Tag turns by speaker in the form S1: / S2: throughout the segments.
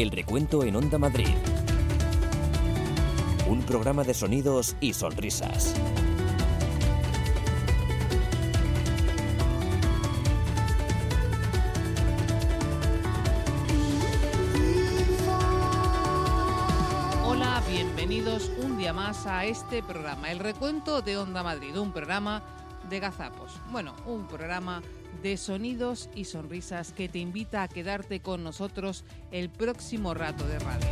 S1: El recuento en Onda Madrid. Un programa de sonidos y sonrisas.
S2: Hola, bienvenidos un día más a este programa, el recuento de Onda Madrid, un programa de gazapos. Bueno, un programa de sonidos y sonrisas que te invita a quedarte con nosotros el próximo rato de radio.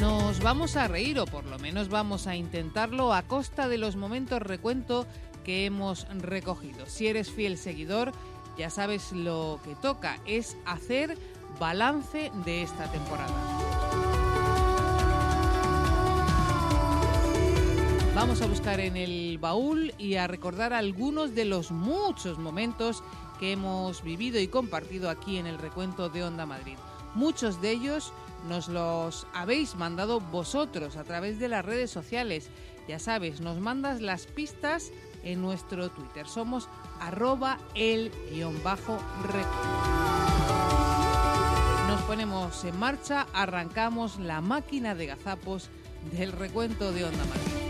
S2: Nos vamos a reír o por lo menos vamos a intentarlo a costa de los momentos recuento que hemos recogido. Si eres fiel seguidor, ya sabes lo que toca, es hacer balance de esta temporada. Vamos a buscar en el baúl y a recordar algunos de los muchos momentos que hemos vivido y compartido aquí en el recuento de Onda Madrid. Muchos de ellos nos los habéis mandado vosotros a través de las redes sociales. Ya sabes, nos mandas las pistas en nuestro Twitter. Somos arroba el guion bajo Nos ponemos en marcha, arrancamos la máquina de gazapos del recuento de Onda Madrid.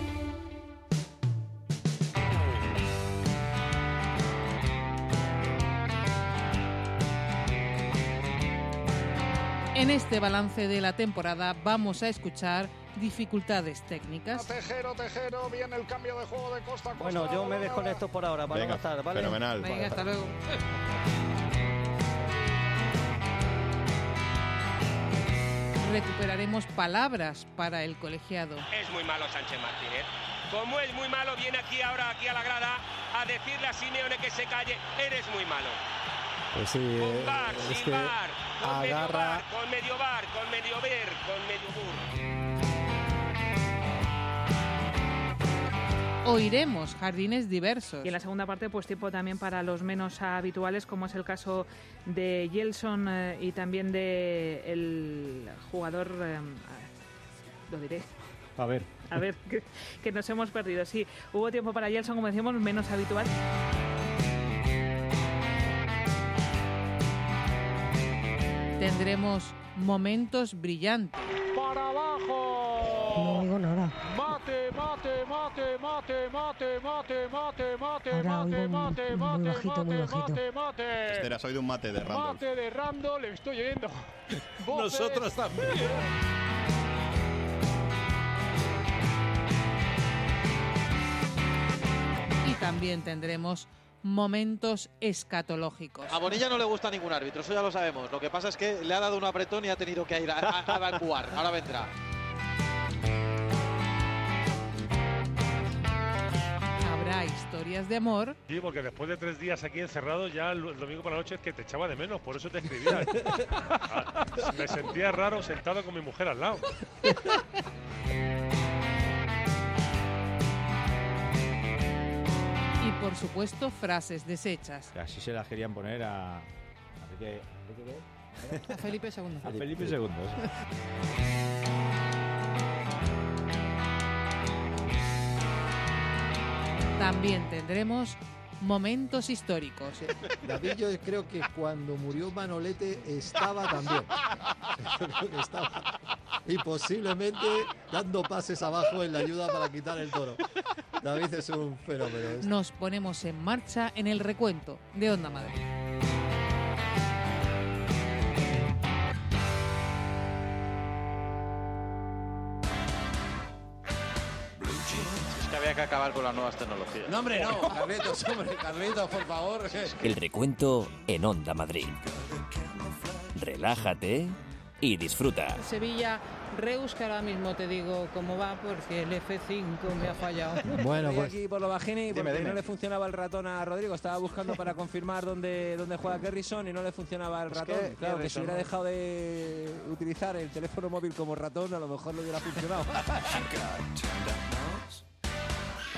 S2: En este balance de la temporada vamos a escuchar dificultades técnicas.
S3: Tejero, Tejero, viene el cambio de juego de Costa a Costa.
S4: Bueno, yo me desconecto por ahora para
S5: Venga,
S4: no estar, ¿vale?
S5: Fenomenal.
S2: Venga, hasta luego. Recuperaremos palabras para el colegiado.
S6: Es muy malo Sánchez Martínez. Como es muy malo, viene aquí ahora, aquí a la grada, a decirle a Simeone que se calle. Eres muy malo.
S7: Pues sí, eh,
S6: bar,
S7: es
S6: sin
S7: que
S6: bar, con medio
S7: agarra,
S6: bar, con medio bar, con medio ver, con medio bur.
S2: Oiremos jardines diversos.
S8: Y en la segunda parte, pues tiempo también para los menos habituales, como es el caso de Gelson eh, y también de el jugador, eh, lo diré,
S7: a ver,
S8: a ver, que, que nos hemos perdido. Sí, hubo tiempo para Gelson, como decíamos, menos habitual.
S2: Tendremos momentos brillantes.
S3: ¡Para abajo!
S9: No oigo nada.
S3: Mate, mate, mate, mate, mate, mate, mate, mate,
S9: Ahora
S3: mate, mate,
S9: muy
S3: mate,
S9: muy
S3: mate,
S9: bajito.
S3: mate, mate.
S5: Estera, soy de un mate de Randolph.
S3: Mate de Rando, le estoy oyendo.
S7: Nosotros también.
S2: Y también tendremos momentos escatológicos.
S4: A Bonilla no le gusta ningún árbitro, eso ya lo sabemos. Lo que pasa es que le ha dado un apretón y ha tenido que ir a, a, a evacuar. Ahora vendrá.
S2: Habrá historias de amor
S10: Sí, porque después de tres días aquí encerrado, ya el el domingo por la noche es que te echaba de menos, por eso te escribía. Ah, Me sentía raro sentado con mi mujer al lado.
S2: por supuesto frases deshechas.
S7: Así se las querían poner a.
S2: A Felipe II.
S7: A Felipe II.
S2: También tendremos momentos históricos.
S11: David, yo creo que cuando murió Manolete estaba también. Estaba. Y posiblemente dando pases abajo en la ayuda para quitar el toro. David es un fenómeno.
S2: Nos ponemos en marcha en el recuento de Onda Madrid.
S4: Que acabar con las nuevas tecnologías.
S11: No, hombre, no. Carlitos, hombre, Carlitos, por favor.
S1: El recuento en Onda Madrid. Relájate y disfruta.
S2: Sevilla, Reus, que ahora mismo te digo cómo va porque el F5 me ha fallado.
S11: Bueno,
S12: Estoy
S11: pues.
S12: aquí por lo bajini porque
S5: dime.
S12: no le funcionaba el ratón a Rodrigo. Estaba buscando para confirmar dónde, dónde juega Kerrison y no le funcionaba el
S4: Es
S12: ratón.
S4: que
S12: claro, que si hubiera
S4: ¿no?
S12: dejado de utilizar el teléfono móvil como ratón, a lo mejor le hubiera funcionado.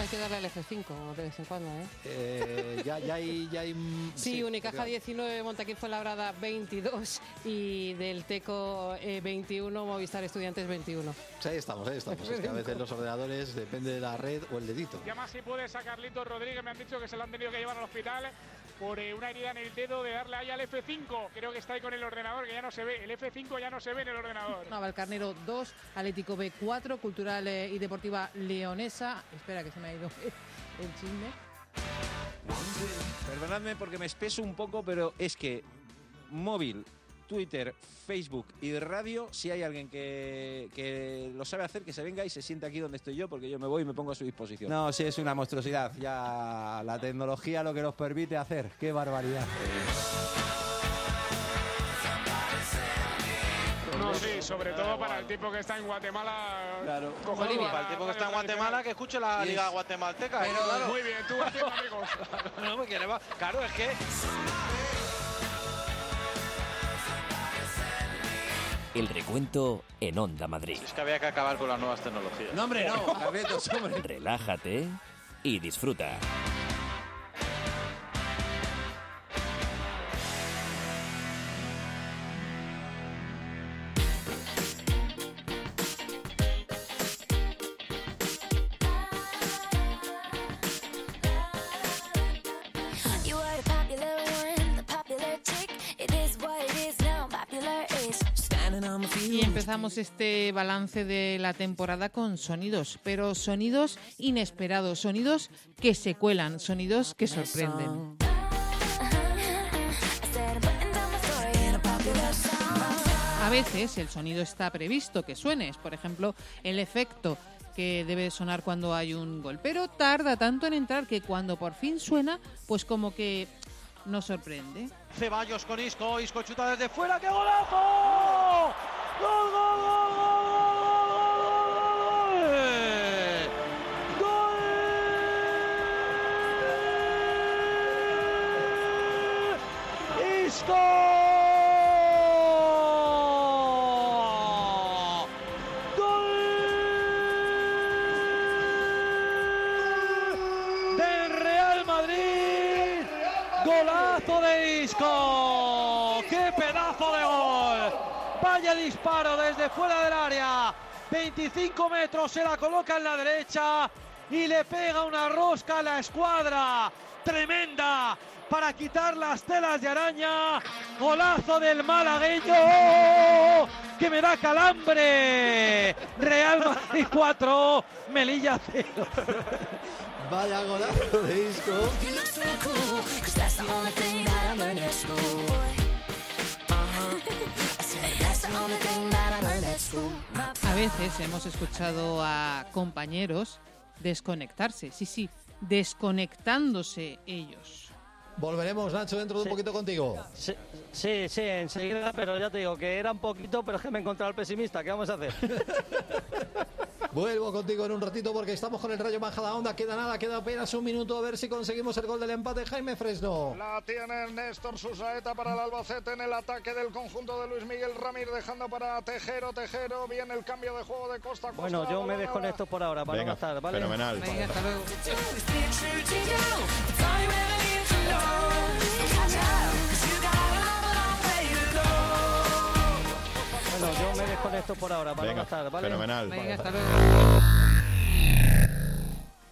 S13: Hay que darle al F5 de vez en cuando, ¿eh?
S11: Eh, ya, ya hay... Ya hay mm,
S13: Sí, Unicaja
S11: claro.
S13: 19, Montaquín Fuenlabrada 22 y del Teco eh, 21, Movistar Estudiantes 21.
S11: Sí, ahí estamos, ahí estamos. Es que a veces los ordenadores depende de la red o el dedito.
S14: Llama si puedes a Carlitos Rodríguez. Me han dicho que se lo han tenido que llevar al hospital por eh, una herida en el dedo de darle ahí al F5. Creo que está ahí con el ordenador, que ya no se ve. El F5 ya no se ve en el ordenador.
S2: Navalcarnero 2, Atlético B 4, Cultural eh, y Deportiva Leonesa. Espera que se me ha ido el chisme.
S12: Perdonadme porque me espeso un poco, pero es que móvil, Twitter, Facebook y radio, si hay alguien que, que lo sabe hacer, que se venga y se siente aquí donde estoy yo, porque yo me voy y me pongo a su disposición.
S15: No, sí, es una monstruosidad. Ya la tecnología lo que nos permite hacer. ¡Qué barbaridad!
S14: No, sí, sobre todo para el tipo que está en Guatemala.
S7: Claro. Bolivia. Para el tipo que está en Guatemala, que escuche la Liga Guatemalteca.
S14: Pero,
S7: ¿eh? claro.
S14: Muy bien, tú amigos.
S7: No, porque le va- Claro, es que.
S1: El recuento en Onda Madrid.
S7: Es que había que acabar con las nuevas tecnologías.
S12: No, hombre, no.
S1: Relájate y disfruta.
S2: Y empezamos este balance de la temporada con sonidos, pero sonidos inesperados, sonidos que se cuelan, sonidos que sorprenden. A veces el sonido está previsto que suene, es por ejemplo el efecto que debe sonar cuando hay un gol, pero tarda tanto en entrar que cuando por fin suena, pues como que nos sorprende.
S7: Ceballos con Isco, Isco chuta desde fuera, ¡qué golazo! ¡Gol, disparo desde fuera del área. 25 metros se la coloca en la derecha y le pega una rosca a la escuadra. Tremenda para quitar las telas de araña. Golazo del malagueño que me da calambre. Real Madrid 4, Melilla 0.
S11: Vaya golazo de Isco.
S2: A veces hemos escuchado a compañeros desconectarse, sí, sí, desconectándose ellos.
S11: Volveremos, Nacho, dentro de un poquito contigo.
S16: Sí, sí, sí, enseguida, pero ya te digo que era un poquito, pero es que me he encontrado al pesimista. ¿Qué vamos a hacer?
S11: Vuelvo contigo en un ratito porque estamos con el Rayo Majada Onda. Queda nada, queda apenas un minuto a ver si conseguimos el gol del empate. Jaime Fresno.
S17: La tiene Néstor Susaeta para el Albacete en el ataque del conjunto de Luis Miguel Ramírez, dejando para Tejero, Tejero. Viene el cambio de juego de Costa Costa.
S16: Bueno, yo me desconecto por ahora para
S17: Venga,
S16: no gastar, ¿vale?
S17: fenomenal.
S2: Venga, hasta luego.
S16: Desconecto por ahora para no gastar, ¿vale?
S2: Venga, hasta luego.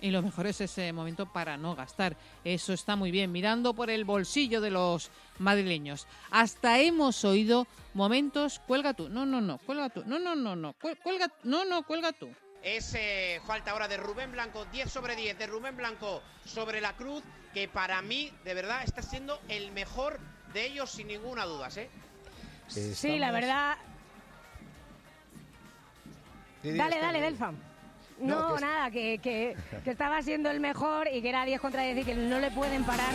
S2: Y lo mejor es ese momento para no gastar. Eso está muy bien, mirando por el bolsillo de los madrileños. Hasta hemos oído momentos, cuelga tú, no, no, no, cuelga tú, no, no, no, no, cuel- cuelga, no, no, cuelga tú.
S18: Es eh, falta ahora de Rubén Blanco, 10 sobre 10 de Rubén Blanco sobre la cruz, que para mí, de verdad, está siendo el mejor de ellos sin ninguna duda, ¿eh?
S19: Sí, la verdad. Dale, dale, Delfa. No,
S11: No, que-
S19: nada, que, que, que estaba siendo el mejor y que era 10 contra 10 y que no le pueden parar.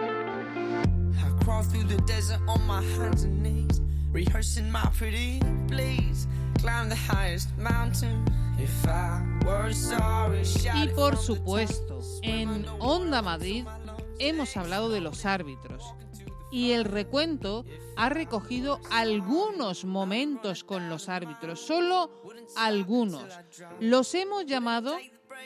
S20: I crawl through the desert on my hands and knees, rehearsing my pretty please.
S21: climb the highest mountain.
S2: Y por supuesto, en Onda Madrid hemos hablado de los árbitros. Y el recuento ha recogido algunos momentos con los árbitros, solo algunos. Los hemos llamado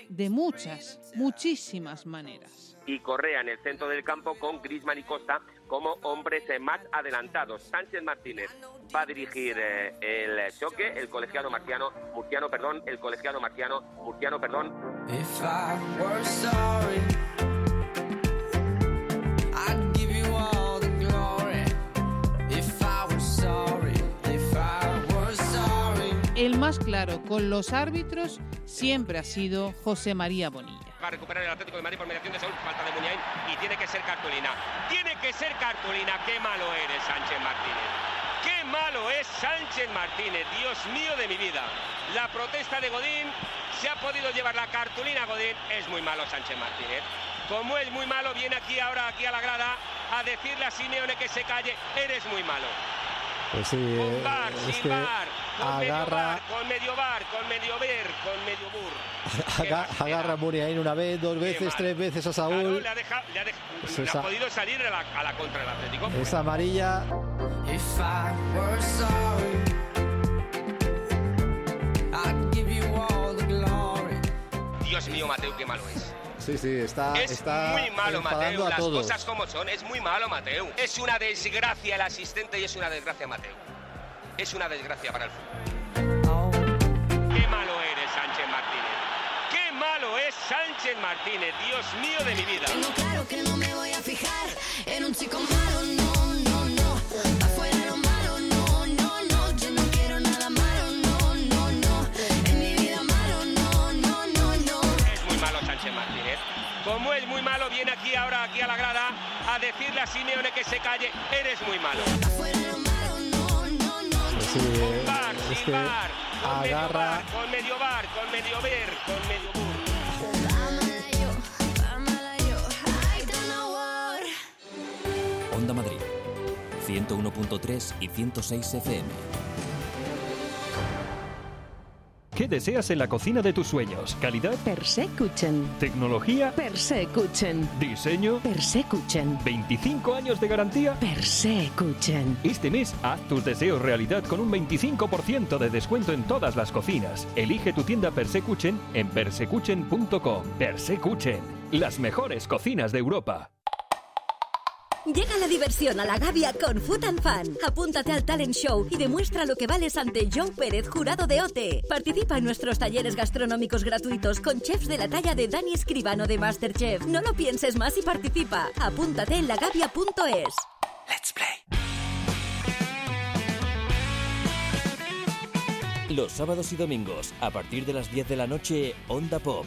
S2: de muchas, muchísimas maneras.
S6: Y Correa en el centro del campo con Grisman y Costa como hombres eh, más adelantados. Sánchez Martínez va a dirigir eh, el choque, el colegiado marciano, murciano, perdón, el colegiado marciano, murciano, perdón.
S21: If I were sorry, I'd give you all the glory. If I were sorry, if I were sorry.
S2: El más claro con los árbitros siempre ha sido José María Bonilla.
S6: Va a recuperar el Atlético de Madrid por mediación de Saúl, falta de Muniain y tiene que ser cartulina. Tiene que ser cartulina. Qué malo eres, Sánchez Martínez. Qué malo es Sánchez Martínez, Dios mío de mi vida. La protesta de Godín se ha podido llevar la cartulina Godín. Es muy malo Sánchez Martínez. Como es muy malo, viene aquí ahora aquí a la grada a decirle a Simeone que se calle. Eres muy malo.
S11: Pues sí, eh,
S6: bar,
S11: es
S6: sin
S11: que
S6: bar, con medio
S11: agarra,
S6: bar, con medio bar, con medio ver, con medio bur.
S11: aga- agarra a Muniain una vez, dos veces,
S6: mal.
S11: tres veces a
S6: Claro,
S11: Saúl.
S6: le ha, dejado- le ha dej-
S11: Pues
S6: le ha
S11: esa-
S6: podido salir a la, a la contra del Atlético.
S11: Es amarilla.
S6: Dios mío, Mateo, qué malo es.
S11: Sí, sí, está,
S6: es
S11: está
S6: muy malo, Mateo. Las
S11: todos.
S6: cosas como son. Es muy malo, Mateo. Es una desgracia el asistente y es una desgracia, Mateo. Es una desgracia para el fútbol. Qué malo eres, Sánchez Martínez. Qué malo es Sánchez Martínez. Dios mío de mi vida.
S21: Tengo claro que no me voy a fijar en un chico malo, no,
S6: la grada a decirle a Simeone que se calle. Eres muy malo.
S11: Sí, eh,
S6: Bar,
S11: es
S6: sin
S11: que
S6: bar, con medio
S11: agarra,
S6: bar, con medio bar, con medio ver, con medio bur.
S1: Onda Madrid, 101.3 y 106 FM.
S22: ¿Qué deseas en la cocina de tus sueños? ¿Calidad?
S23: Persekuchen.
S22: ¿Tecnología?
S23: Persekuchen.
S22: ¿Diseño?
S23: Persekuchen.
S22: ¿25 años de garantía?
S23: Persekuchen.
S22: Este mes haz tus deseos realidad con un 25% de descuento en todas las cocinas. Elige tu tienda Persekuchen en persekuchen.com. Persekuchen, las mejores cocinas de Europa.
S24: Llega la diversión a la Gavia con Food and Fan. Apúntate al talent show y demuestra lo que vales ante Joe Pérez, jurado de OTE. Participa en nuestros talleres gastronómicos gratuitos con chefs de la talla de Dani Escribano de Masterchef. No lo pienses más y participa. Apúntate en lagavia.es.
S1: Let's play. Los sábados y domingos, a partir de las 10 de la noche, Onda Pop.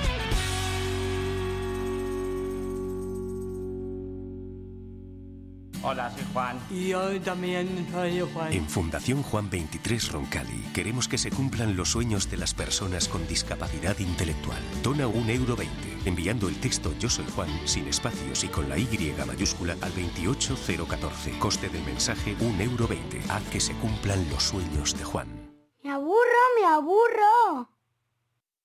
S25: Hola, soy Juan.
S26: Y yo también soy Juan.
S27: En Fundación Juan 23 Roncali queremos que se cumplan los sueños de las personas con discapacidad intelectual. Dona un euro 20 enviando el texto Yo soy Juan sin espacios y con la Y mayúscula al 28014. Coste del mensaje un euro 20. Haz que se cumplan los sueños de Juan.
S28: Me aburro, me aburro.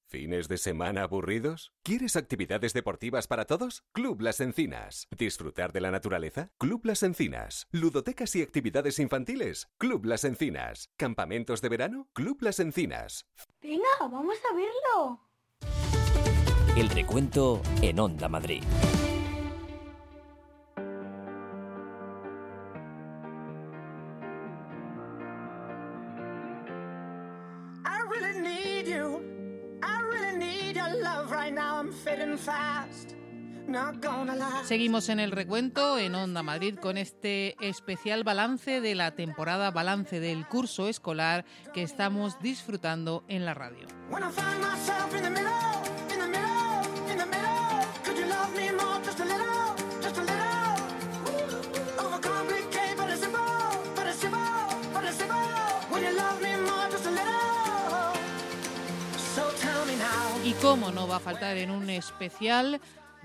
S29: ¿Fines de semana aburridos? ¿Quieres actividades deportivas para todos? Club Las Encinas. ¿Disfrutar de la naturaleza? Club Las Encinas. ¿Ludotecas y actividades infantiles? Club Las Encinas. ¿Campamentos de verano? Club Las Encinas.
S28: Venga, vamos a verlo.
S1: El recuento en Onda Madrid.
S2: Seguimos en el recuento en Onda Madrid con este especial balance de la temporada, balance del curso escolar que estamos disfrutando en la radio. No va a faltar en un especial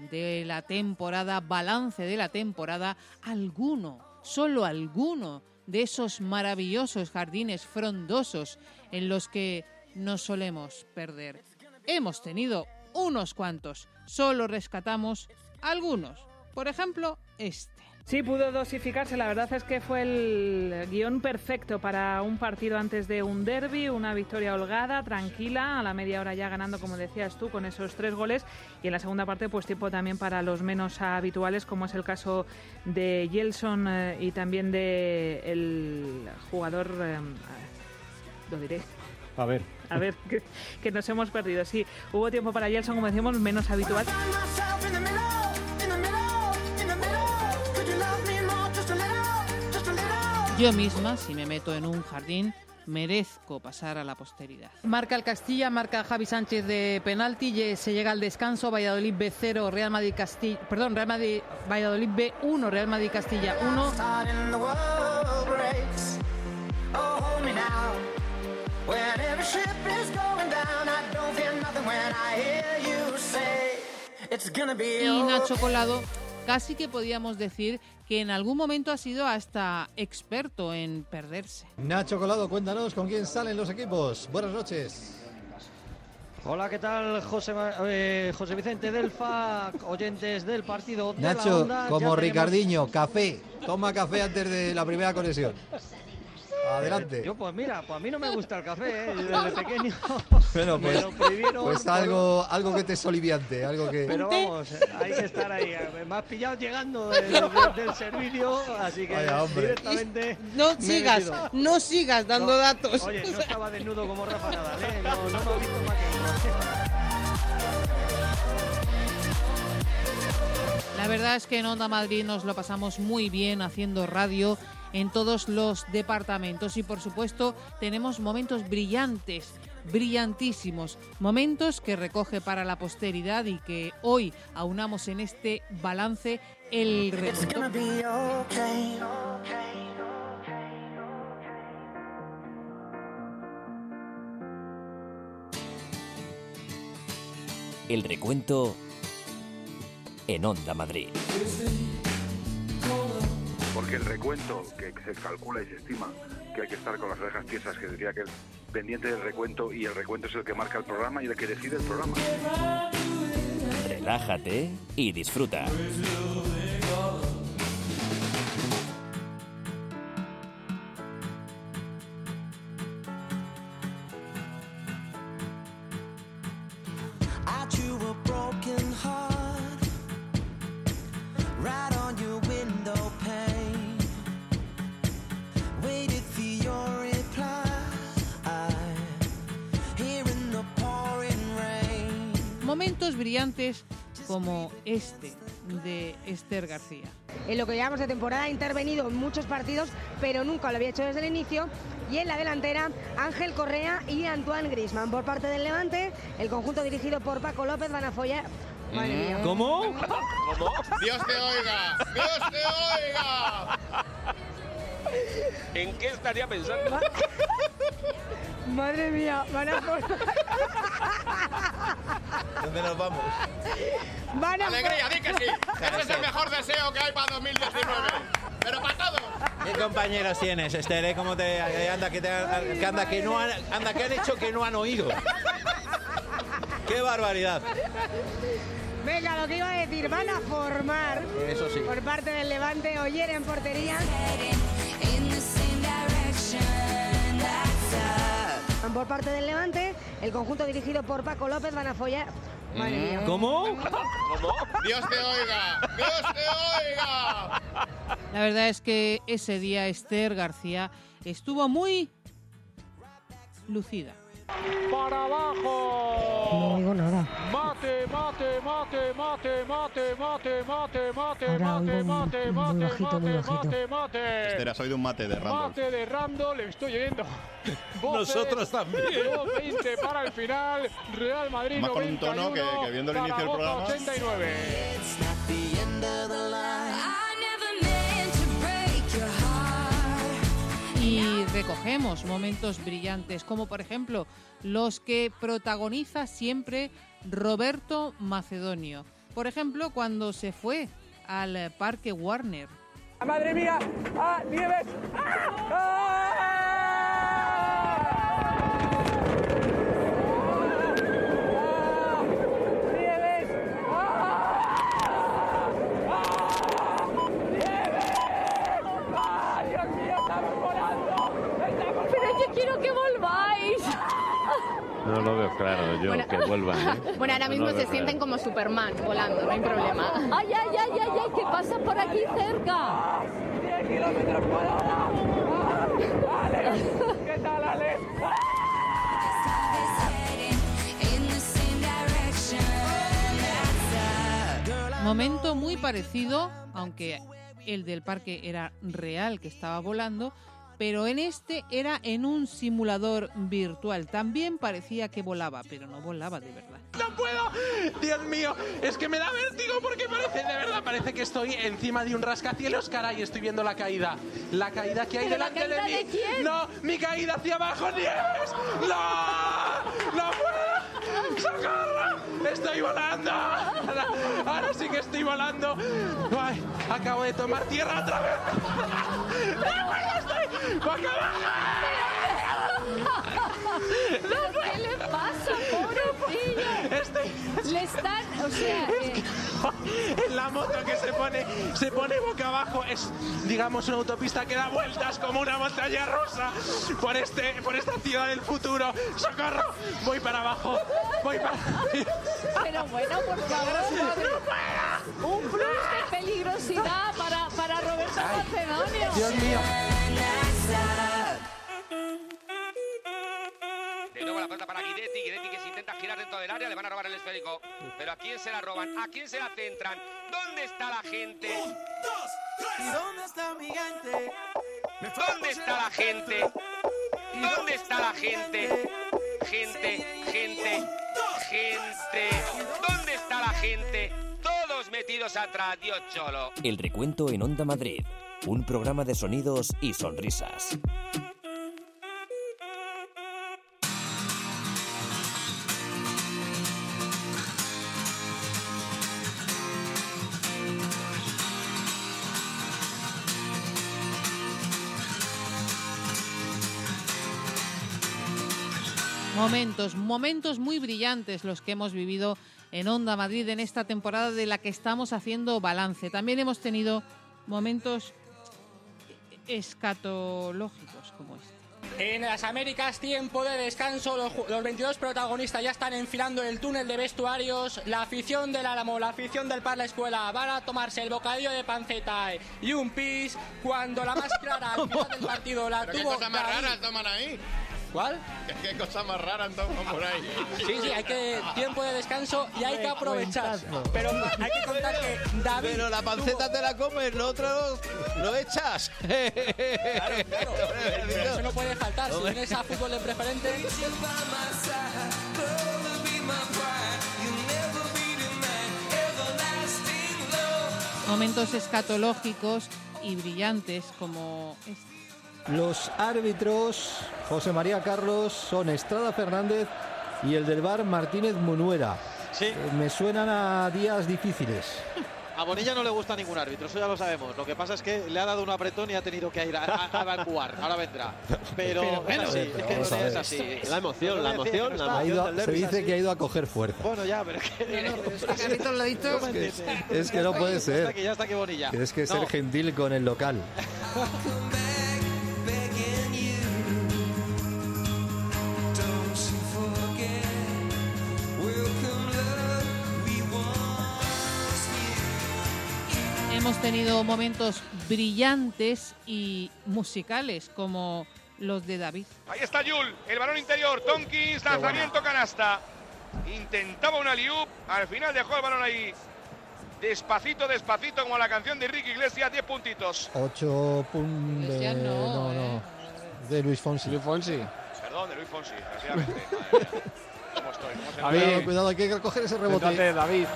S2: de la temporada, balance de la temporada, alguno, solo alguno de esos maravillosos jardines frondosos en los que nos solemos perder. Hemos tenido unos cuantos, solo rescatamos algunos. Por ejemplo, este.
S8: Sí, pudo dosificarse. La verdad es que fue el guion perfecto para un partido antes de un derby, una victoria holgada, tranquila, a la media hora ya ganando, como decías tú, con esos tres goles. Y en la segunda parte, pues tiempo también para los menos habituales, como es el caso de Gelson eh, y también de el jugador, eh, lo diré,
S30: A ver.
S8: a ver, que, que nos hemos perdido. Sí, hubo tiempo para Gelson, como decíamos, menos habitual.
S2: Yo misma, si me meto en un jardín, merezco pasar a la posteridad.
S31: Marca el Castilla, marca Javi Sánchez de penalti, y se llega al descanso, Valladolid B0, Real Madrid Castilla, perdón, Real Madrid, Valladolid B1, Real Madrid Castilla 1.
S32: Heart in the world breaks. Oh, hold me now. When every ship is going down, I don't fear nothing when I hear you say it's gonna be
S2: Y Nacho. Colado casi que podíamos decir que en algún momento ha sido hasta experto en perderse.
S11: Nacho Colado, cuéntanos con quién salen los equipos. Buenas noches.
S16: Hola, ¿qué tal, José, eh, José Vicente Delfa, oyentes del partido de la
S11: Nacho,
S16: Onda? Ya
S11: como
S16: tenemos-
S11: Ricardiño, café. Toma café antes de la primera conexión. Adelante.
S16: Yo, pues mira, pues a mí no me gusta el café, ¿eh? Yo desde pequeño
S11: Bueno,
S16: me
S11: pues,
S16: lo prohibieron.
S11: pues
S16: por-
S11: algo, algo que te es oliviante, algo que...
S16: Pero vamos, hay que estar ahí. Me has pillado llegando del, servicio, así que
S11: Vaya,
S16: directamente.
S2: No
S16: he
S2: sigas, no sigas dando
S16: No,
S2: datos.
S16: Oye, no estaba desnudo como Rafa Nadal, ¿eh? No, no me ha visto más que
S2: La verdad es que en Onda Madrid nos lo pasamos muy bien haciendo radio en todos los departamentos y por supuesto tenemos momentos brillantes, brillantísimos, momentos que recoge para la posteridad y que hoy aunamos en este balance el
S32: be okay.
S21: El recuento en Onda Madrid.
S1: Porque el recuento que se calcula y se estima que hay que estar con las orejas tiesas, que decía que es pendiente del recuento y el recuento es el que marca el programa y el que decide el programa.
S21: Relájate y disfruta.
S2: Este de Esther García.
S19: En lo que llevamos de temporada ha intervenido en muchos partidos, pero nunca lo había hecho desde el inicio. Y en la delantera, Ángel Correa y Antoine Grisman. Por parte del Levante, el conjunto dirigido por Paco López van a follar. Madre mía.
S7: ¿Cómo?
S5: ¿Cómo? Dios te oiga, Dios te oiga.
S6: ¿En qué estaría pensando?
S19: Madre mía, van a for-
S5: ¿Dónde nos vamos?
S19: Van a
S5: Alegría, di que sí. Ese es el mejor deseo que hay para 2019. Pero para todos.
S7: ¿Qué compañeros tienes, Esther? eh? ¿Cómo te eh, anda que, te, que anda que no han, anda que han hecho que no han oído? ¡Qué barbaridad!
S19: Venga, lo que iba a decir, van a formar
S7: Eso sí.
S19: por parte del Levante Oyer en portería. Por parte del Levante, el conjunto dirigido por Paco López van a follar. Madre mía.
S7: ¿Cómo?
S5: ¿Cómo? Dios te oiga, Dios te oiga.
S2: La verdad es que ese día Esther García estuvo muy lucida.
S3: Para abajo.
S19: No oigo nada.
S3: Mate, mate, mate, mate, mate, mate, mate, mate,
S19: Ahora
S3: mate, mate,
S19: muy
S3: mate,
S19: bajito, muy
S3: mate,
S19: bajito.
S3: mate, mate.
S5: Esther, has oído un mate de Randall.
S3: Mate de Randall, le estoy oyendo.
S5: Nosotros también.
S3: 20 para el final. Real Madrid
S5: Más con un
S3: 91,
S5: tono que- que viendo el inicio del programa.
S3: 89.
S2: Y recogemos momentos brillantes, como por ejemplo los que protagoniza siempre Roberto Macedonio. Por ejemplo, cuando se fue al Parque Warner.
S33: ¡Madre mía! ¡Ah, Nieves! ¡Ah! ¡Nieves!
S34: Claro yo
S23: Bueno.
S34: que vuelvan. ¿eh?
S23: Bueno, ahora
S34: No
S23: mismo
S34: lo
S23: se
S34: veo
S23: sienten como Superman volando, no hay problema. Ay, ay, ay, ay, ay, ¿qué pasa por aquí cerca?
S33: 10 kilómetros por hora! ¡Alex! ¿Qué tal, Alex?
S2: Momento muy parecido, aunque el del parque era real que estaba volando, pero en este era en un simulador virtual. También parecía que volaba, pero no volaba de verdad.
S35: ¡No puedo! Dios mío, es que me da vértigo porque parece, de verdad, parece que estoy encima de un rascacielos, caray, estoy viendo la caída. La caída que hay
S23: ¿Pero la
S35: delante de mí.
S23: de quién?
S35: ¡No! ¡Mi caída hacia abajo, Nieves! ¡No! ¡No puedo! ¡Socorro! ¡Estoy volando! Ahora, ahora sí que estoy volando. Ay, acabo de tomar tierra otra vez. ¡No, estoy! ¡Boca
S23: ¿Qué le pasa, pobrecillo?
S35: Estoy...
S23: Le están, o sea, eh,
S35: en la moto que se pone se pone boca abajo es digamos una autopista que da vueltas como una montaña rusa por este por esta ciudad del futuro socorro voy para abajo voy para
S23: pero bueno, por favor, un plus de peligrosidad para, para Roberto Macedonio.
S35: Dios mío
S6: De nuevo la pelota para Guidetti, Guidetti que se intenta girar dentro del área, le van a robar el esférico. Pero ¿a quién se la roban? ¿A quién se la centran? ¿Dónde está la gente?
S33: ¿Dónde está mi gente?
S6: ¿Dónde está la gente? ¿Dónde está la gente? Gente, gente, gente. ¿Dónde está la gente? Todos metidos atrás, Dios cholo.
S1: El recuento en Onda Madrid. Un programa de sonidos y sonrisas.
S2: Momentos, momentos muy brillantes los que hemos vivido en Onda Madrid en esta temporada de la que estamos haciendo balance. También hemos tenido momentos escatológicos como este.
S36: En las Américas, tiempo de descanso. Los, los 22 protagonistas ya están enfilando el túnel de vestuarios. La afición del Álamo, la afición del Par La Escuela van a tomarse el bocadillo de panceta y un pis cuando la más clara al final del partido la
S35: Pero qué
S36: tuvo
S35: cosa más
S36: David.
S35: rara toman ahí
S36: ¿Cuál?
S35: qué cosa más rara toman por ahí
S36: Sí, sí, hay que tiempo de descanso y hay que aprovechar. Pero hay que contar que David.
S12: Pero la panceta te la comes, lo otro lo echas.
S36: Claro, claro. Pero eso no puede faltar. Si vienes a fútbol de preferente.
S2: Momentos escatológicos y brillantes como este.
S11: Los árbitros, José María Carlos, son Estrada Fernández y el del bar Martínez Munuera. Eh, me suenan a días difíciles.
S37: A Bonilla no le gusta ningún árbitro, eso ya lo sabemos. Lo que pasa es que le ha dado un apretón y ha tenido que ir a, a- a evacuar. Ahora vendrá. Pero,
S11: Pero bueno,
S37: es así,
S11: pero
S37: es que es.
S34: La emoción, la emoción,
S37: que
S34: la
S37: no
S11: ido-
S37: el
S11: se
S37: es
S11: dice
S37: así.
S11: que ha ido a coger fuerza.
S37: Bueno, ya, pero es que.
S23: Dicho.
S37: No me
S11: que- es que no puede
S37: Ya
S11: ser.
S37: está aquí, ya está aquí Bonilla.
S11: Tienes que
S37: No.
S11: ser gentil con el local.
S2: Hemos tenido momentos brillantes y musicales como los de David.
S38: Ahí está Yul, el balón interior, Tonkins, lanzamiento canasta. Intentaba una liup, al final dejó el balón ahí. Despacito, despacito, como la canción de Ricky Iglesias, 10 puntitos.
S11: 8 puntos.
S2: Decía no,
S11: no, no. De Luis Fonsi. Luis Fonsi.
S38: Perdón, de Luis Fonsi. ¿Cómo estoy? ¿Cómo se me
S11: Cuidado, hay que coger ese rebote. David.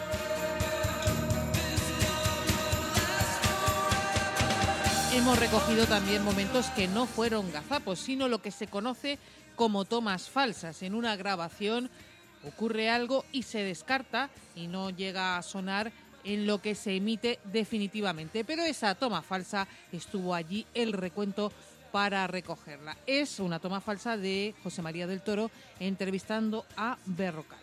S2: Hemos recogido también momentos que no fueron gazapos, sino lo que se conoce como tomas falsas. En una grabación ocurre algo y se descarta y no llega a sonar en lo que se emite definitivamente. Pero esa toma falsa estuvo allí el recuento para recogerla. Es una toma falsa de José María del Toro entrevistando a Berrocal.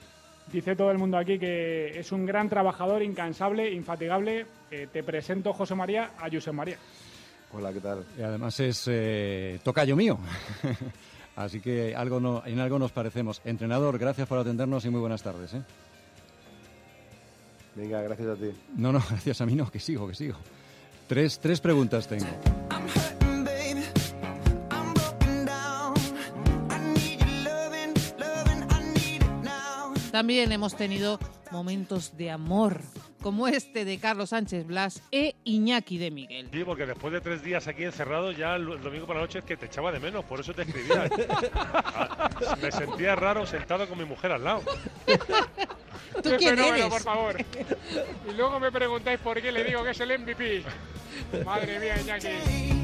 S3: Dice todo el mundo aquí que es un gran trabajador, incansable, infatigable. Eh, te presento, José María, a José María.
S39: Hola, ¿qué tal? Y además es eh, tocayo mío. Así que algo no, en algo nos parecemos. Entrenador, gracias por atendernos y muy buenas tardes. ¿eh?
S40: Venga, gracias a ti.
S39: No, no, gracias a mí no, que sigo, que sigo. Tres, tres preguntas tengo.
S2: También hemos tenido momentos de amor, como este de Carlos Sánchez Blas e Iñaki de Miguel.
S32: Sí, porque después de tres días aquí encerrados, ya el domingo por la noche es que te echaba de menos, por eso te escribía. Me sentía raro sentado con mi mujer al lado.
S2: ¿Tú quién eres?
S3: por favor. Y luego me preguntáis por qué le digo que es el MVP. Madre mía, Iñaki.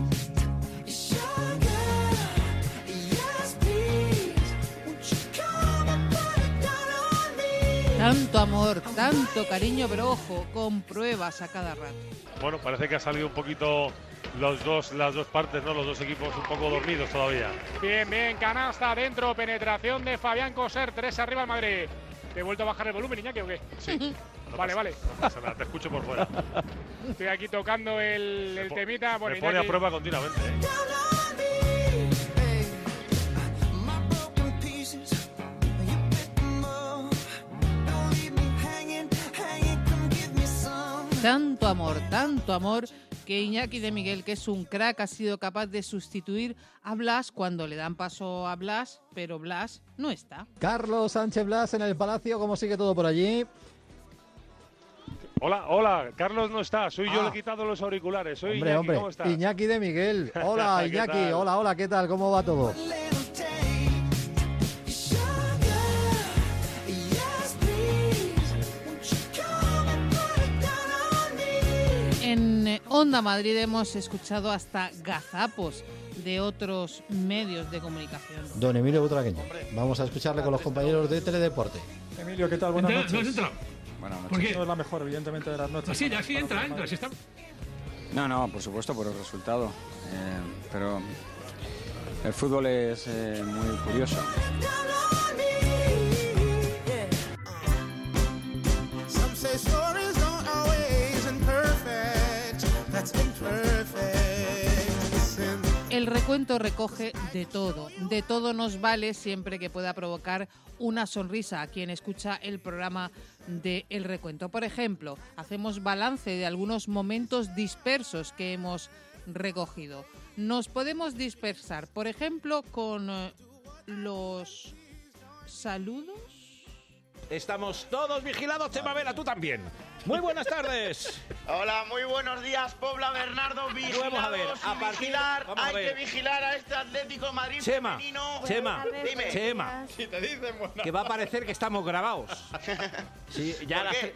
S2: Tanto amor, tanto cariño, pero ojo, con pruebas a cada rato.
S32: Bueno, parece que ha salido un poquito los dos, las dos partes, ¿no? Los dos equipos un poco dormidos todavía.
S3: Bien, bien, canasta adentro, penetración de Fabián Coser, tres arriba el Madrid. ¿Te he vuelto a bajar el volumen, Iñaki, o qué?
S32: Sí. No
S3: vale,
S32: pasa-
S3: vale.
S32: No pasa nada, te escucho por fuera.
S3: Estoy aquí tocando el, el temita. Bueno,
S32: Me pone a prueba continuamente. ¿eh?
S2: Tanto amor, tanto amor que Iñaki de Miguel, que es un crack, ha sido capaz de sustituir a Blas cuando le dan paso a Blas, pero Blas no está.
S11: Carlos Sánchez Blas en el Palacio, ¿cómo sigue todo por allí?
S32: Hola, hola, Carlos no está, soy yo,
S11: Ah.
S32: le he quitado los auriculares. Soy
S11: Hombre,
S32: Iñaki,
S11: hombre,
S32: ¿cómo estás?
S11: Iñaki de Miguel. Hola,
S32: ¿Qué
S11: Iñaki.
S32: tal?
S11: Hola, hola, ¿qué tal? ¿Cómo va todo?
S2: En eh, Onda Madrid hemos escuchado hasta gazapos de otros medios de comunicación.
S11: Don Emilio Butragueño. Vamos a escucharle con los compañeros de Teledeporte.
S41: Emilio, ¿qué tal? Buenas
S42: Entra-
S41: noches.
S42: ¿no has entrado?
S41: Buenas
S42: ¿Por qué?
S41: No es la mejor, evidentemente, de las noches.
S42: Así, así entra, entra, así está.
S43: No, no, por supuesto, por el resultado. Eh, pero el fútbol es eh, muy curioso.
S44: Some say stories
S2: El recuento recoge de todo. De todo nos vale siempre que pueda provocar una sonrisa a quien escucha el programa de El Recuento. Por ejemplo, hacemos balance de algunos momentos dispersos que hemos recogido. Nos podemos dispersar, por ejemplo, con eh, los saludos.
S45: Estamos todos vigilados, Chema Vela, tú también. Muy buenas tardes.
S5: Hola, muy buenos días, Pobla Bernardo. Vigilados
S45: Vamos a ver, a partir-
S5: vigilar.
S45: vamos a
S5: Hay
S45: ver.
S5: que vigilar a este Atlético Madrid
S45: Chema,
S5: femenino.
S45: Chema,
S5: Dime.
S45: Chema.
S5: Si te dicen buenas
S45: Que va a parecer que estamos grabados. Sí, ya
S5: ¿Por
S45: las
S5: qué?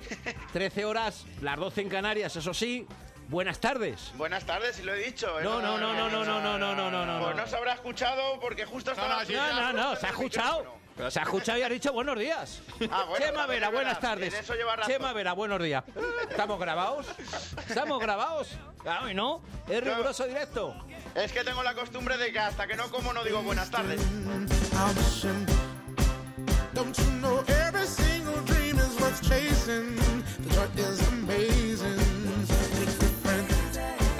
S45: 13 horas, las 12 en Canarias, eso sí. Buenas tardes.
S5: Buenas tardes, si lo he dicho. ¿eh?
S45: No, no, no, no, no, no, no, no, no, no, no.
S5: Pues no se habrá escuchado porque justo estaba...
S45: No, no, no, se ha escuchado. Se ha eschado y ha dicho buenos días.
S5: Ah, bueno,
S45: Chema Vera, buenas
S5: verdad,
S45: tardes.
S5: eso lleva razón.
S45: Chema Vera, buenos días. ¿Estamos grabados? ¿Estamos grabados? Claro, y no. Es riguroso directo.
S5: Es que tengo la costumbre de que hasta que no como no digo buenas tardes.
S44: I'll listen. Don't you know every single dream is worth chasing? The joy is amazing. It's different.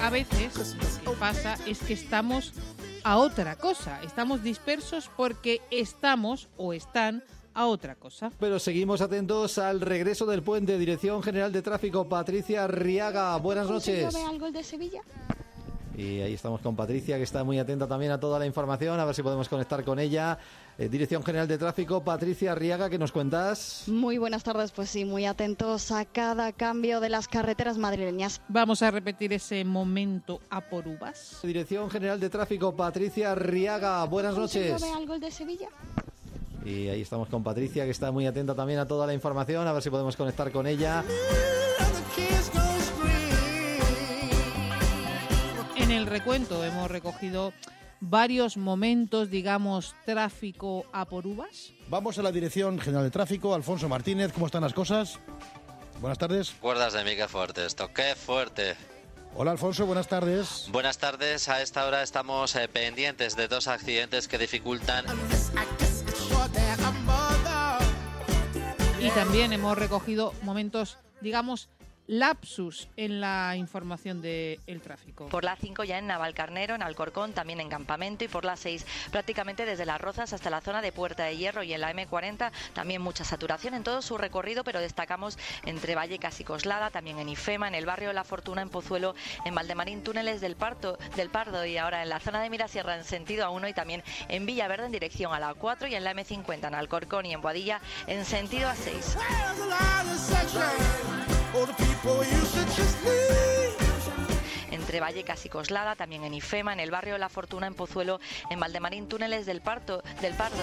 S2: A veces lo que pasa es que estamos a otra cosa. Estamos dispersos porque estamos o están a otra cosa.
S11: Pero seguimos atentos al regreso del puente. Dirección General de Tráfico, Patricia Riaga. Buenas noches.
S28: ¿Consiguió ver algo el de Sevilla?
S11: Y ahí estamos con Patricia, que está muy atenta también a toda la información. A ver si podemos conectar con ella. Eh, Dirección General de Tráfico, Patricia Riaga, ¿qué nos cuentas?
S46: Muy buenas tardes, pues sí, muy atentos a cada cambio de las carreteras madrileñas.
S2: Vamos a repetir ese momento a por uvas.
S11: Dirección General de Tráfico, Patricia Riaga. Buenas
S28: ¿Consiguió
S11: noches.
S28: ver algo el de Sevilla?
S11: Y ahí estamos con Patricia, que está muy atenta también a toda la información. A ver si podemos conectar con ella.
S2: En el recuento hemos recogido varios momentos, digamos, tráfico a por uvas.
S47: Vamos a la Dirección General de Tráfico. Alfonso Martínez, ¿cómo están las cosas? Buenas tardes.
S48: Cuerdas de mí, qué fuerte esto, qué fuerte.
S47: Hola Alfonso, buenas tardes.
S48: Buenas tardes, a esta hora estamos eh, pendientes de dos accidentes que dificultan
S2: Y también hemos recogido momentos, digamos, lapsus en la información del tráfico.
S49: Por la 5 ya en Navalcarnero, en Alcorcón, también en Campamento y por la 6 prácticamente desde Las Rozas hasta la zona de Puerta de Hierro y en la M40 también mucha saturación en todo su recorrido, pero destacamos entre Vallecas y Coslada, también en Ifema, en el barrio de La Fortuna, en Pozuelo, en Valdemarín, túneles del, Parto, del Pardo y ahora en la zona de Mirasierra en sentido A1 y también en Villaverde en dirección a la 4 y en la M50 en Alcorcón y en Boadilla en sentido A6. Entre Vallecas y Coslada, también en Ifema, en el barrio de La Fortuna, en Pozuelo, en Valdemarín, túneles del, Parto, del Pardo.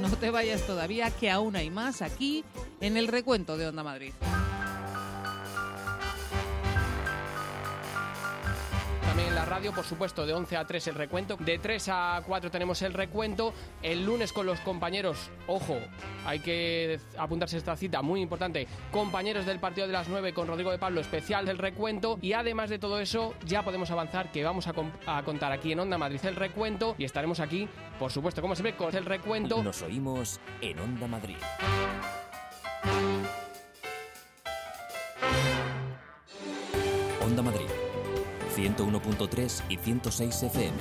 S2: No te vayas todavía, que aún hay más aquí en el recuento de Onda Madrid.
S50: También en la radio, por supuesto, de 11 a 3 el recuento. De 3 a 4 tenemos el recuento. El lunes con los compañeros, ojo, hay que apuntarse esta cita muy importante. Compañeros del partido de las 9 con Rodrigo de Pablo, especial del recuento. Y además de todo eso, ya podemos avanzar que vamos a contar aquí en Onda Madrid el recuento. Y estaremos aquí, por supuesto, como siempre, con el recuento.
S1: Nos oímos en Onda Madrid. 101.3 y 106 FM.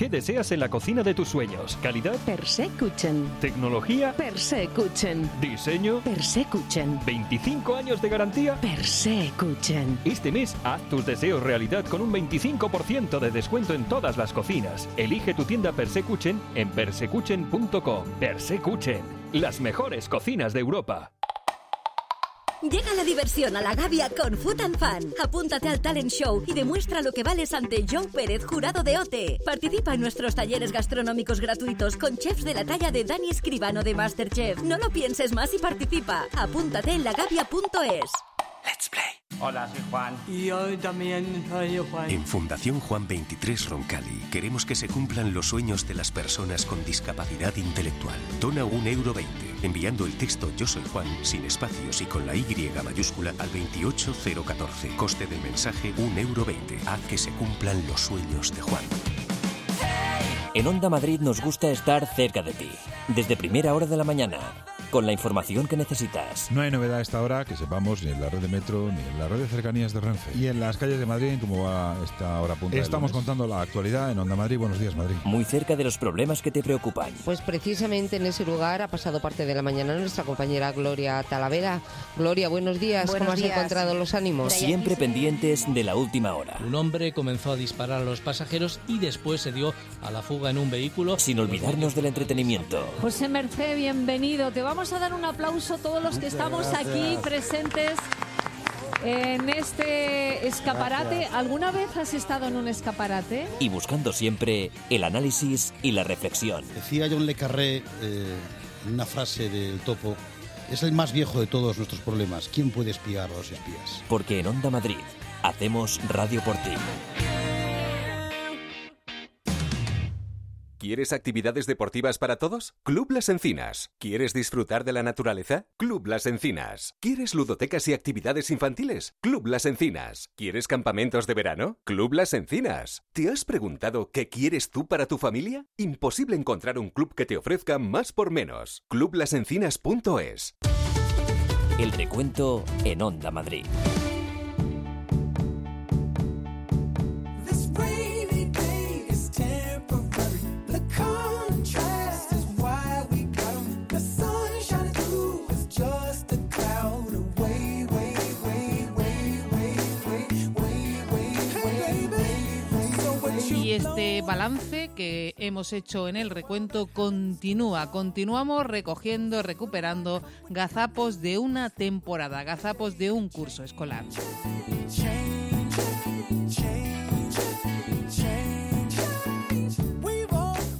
S22: ¿Qué deseas en la cocina de tus sueños? ¿Calidad?
S51: Persekuchen.
S22: ¿Tecnología?
S51: Persekuchen.
S22: ¿Diseño?
S51: Persekuchen.
S22: ¿25 años de garantía?
S51: Persekuchen.
S22: Este mes haz tus deseos realidad con un 25% de descuento en todas las cocinas. Elige tu tienda Persekuchen en persekuchen.com. Persekuchen, las mejores cocinas de Europa.
S24: Llega la diversión a la Gavia con Food and Fun. Apúntate al talent show y demuestra lo que vales ante Joe Pérez, jurado de OTE. Participa en nuestros talleres gastronómicos gratuitos con chefs de la talla de Dani Escribano de Masterchef. No lo pienses más y participa. Apúntate en lagavia.es.
S52: Hola, soy Juan.
S53: Y yo también soy Juan.
S54: En Fundación Juan 23 Roncali queremos que se cumplan los sueños de las personas con discapacidad intelectual. Dona un euro 20 enviando el texto Yo soy Juan sin espacios y con la Y mayúscula al 28014. Coste del mensaje un euro 20. Haz que se cumplan los sueños de Juan.
S1: En Onda Madrid nos gusta estar cerca de ti. Desde primera hora de la mañana. Con la información que necesitas.
S45: No hay novedad a esta hora que sepamos ni en la red de metro ni en la red de cercanías de Renfe. Y en las calles de Madrid, como va esta hora punta. Estamos contando la actualidad en Onda Madrid. Buenos días, Madrid.
S1: Muy cerca de los problemas que te preocupan.
S55: Pues precisamente en ese lugar ha pasado parte de la mañana nuestra compañera Gloria Talavera. Gloria, buenos días.
S56: Buenos
S55: ¿Cómo has encontrado los ánimos?
S1: Siempre pendientes de la última hora.
S56: Un hombre comenzó a disparar a los pasajeros y después se dio a la fuga en un vehículo.
S1: Sin olvidarnos del entretenimiento.
S23: José Mercé, bienvenido. Te vamos a dar un aplauso todos los que
S1: Muchas
S23: estamos aquí presentes en este escaparate.
S1: Gracias.
S23: ¿Alguna vez has estado en un escaparate?
S1: Y buscando siempre el análisis y la reflexión.
S57: Decía John Le Carré eh, en una frase del topo, es el más viejo de todos nuestros problemas. ¿Quién puede espiar a los espías?
S1: Porque en Onda Madrid hacemos radio por ti.
S29: ¿Quieres actividades deportivas para todos? Club Las Encinas. ¿Quieres disfrutar de la naturaleza? Club Las Encinas. ¿Quieres ludotecas y actividades infantiles? Club Las Encinas. ¿Quieres campamentos de verano? Club Las Encinas. ¿Te has preguntado qué quieres tú para tu familia? Imposible encontrar un club que te ofrezca más por menos. Clublasencinas.es.
S1: El recuento en Onda Madrid.
S2: Y este balance que hemos hecho en el recuento continúa. Continuamos recogiendo, recuperando gazapos de una temporada, gazapos de un curso escolar.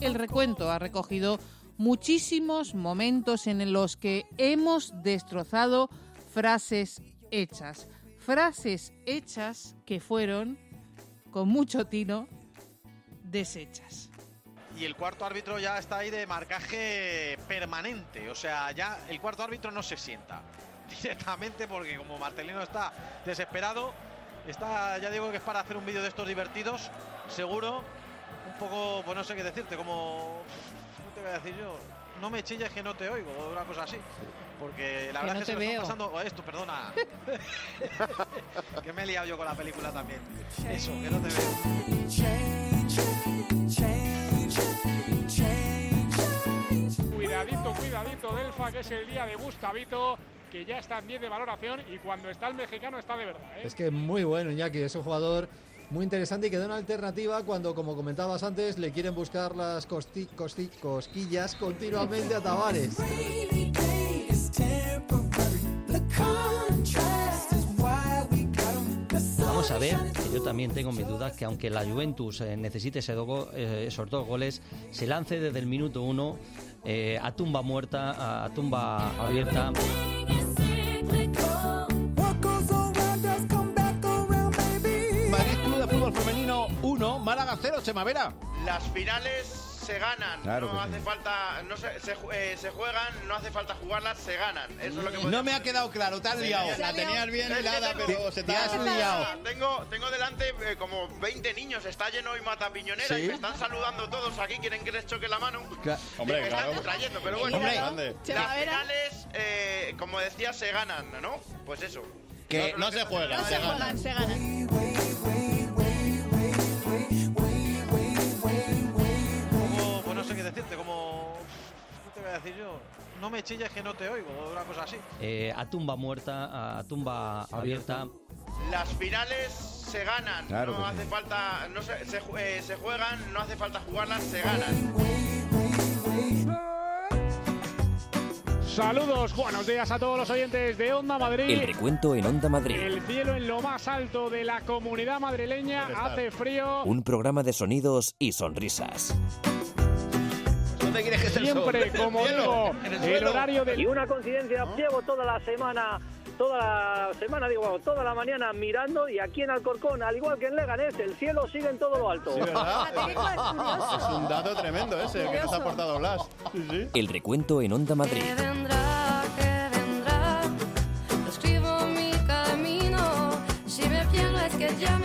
S2: El recuento ha recogido muchísimos momentos en los que hemos destrozado frases hechas. Frases hechas que fueron, con mucho tino, deshechas.
S4: Y el cuarto árbitro ya está ahí de marcaje permanente. O sea, ya el cuarto árbitro no se sienta directamente porque como Martelino está desesperado, está, ya digo que es para hacer un vídeo de estos divertidos, seguro, un poco, pues no sé qué decirte, como, ¿cómo te voy a decir yo? No me chilles que no te oigo, o una cosa así. Porque la
S2: Que
S4: verdad
S2: no
S4: es que
S2: te
S4: se me
S2: veo.
S4: está pasando oh, esto, perdona. que me he liado yo con la película también. Eso, que no te veo.
S3: Cuidadito, cuidadito, Delfa, que es el día de Gustavito, que ya está en 10 de valoración y cuando está el mexicano está de verdad. ¿eh?
S11: Es que muy bueno, Iñaki, es un jugador muy interesante y que da una alternativa cuando, como comentabas antes, le quieren buscar las costi- costi- cosquillas continuamente a Tavares.
S16: Vamos a ver, que yo también tengo mis dudas, que aunque la Juventus eh, necesite ese do- eh, esos dos goles, se lance desde el minuto uno eh, a tumba muerta, a tumba abierta.
S5: Madrid Club de Fútbol Femenino 1, Málaga 0, Chemavera.
S19: Las finales se ganan,
S5: Claro
S19: no
S5: que
S19: hace
S5: sí.
S19: falta, no se, se, eh, se juegan, no hace falta jugarlas, se ganan. Eso es lo que
S5: No me ha quedado claro, te has liado. La tenías bien hilada, pero se te has liado.
S19: Tengo, tengo delante eh, como 20 niños, está lleno y mata piñonera
S5: ¿Sí?
S19: y me están saludando todos aquí, quieren que les choque la mano.
S5: Hombre,
S19: me están
S5: claro.
S19: distrayendo, pero bueno.
S5: Hombre.
S19: las
S5: Grande.
S19: finales, eh, como decía, se ganan, ¿no? Pues eso.
S5: Que no se juegan, se ganan.
S32: se ganan.
S4: Decirte, como, ¿cómo te voy a decir yo? No me chilles que no te oigo, una cosa así.
S16: eh, a tumba muerta, a tumba abierta.
S19: Las finales se ganan,
S16: Claro
S19: no hace
S16: sí.
S19: falta, no se, eh, se juegan, no hace falta jugarlas, se ganan.
S3: Saludos, buenos días a todos los oyentes de Onda Madrid.
S1: El recuento en Onda Madrid.
S3: El cielo en lo más alto de la comunidad madrileña hace frío.
S1: Un programa de sonidos y sonrisas.
S5: ¿Dónde quieres que esté el sol?
S3: Siempre,
S5: el
S3: como
S5: cielo,
S3: digo,
S5: el
S3: el horario del
S58: Y una coincidencia, llevo toda la semana, toda la semana, digo, vamos, toda la mañana mirando y aquí en Alcorcón, al igual que en Leganés, el cielo sigue en todo lo alto.
S5: Sí, ¿verdad? Es un dato tremendo ese el que nos ha aportado Blas. Sí, sí.
S1: El recuento en Onda Madrid.
S59: vendrá, que vendrá. Escribo mi camino. Si me pierdo es que ya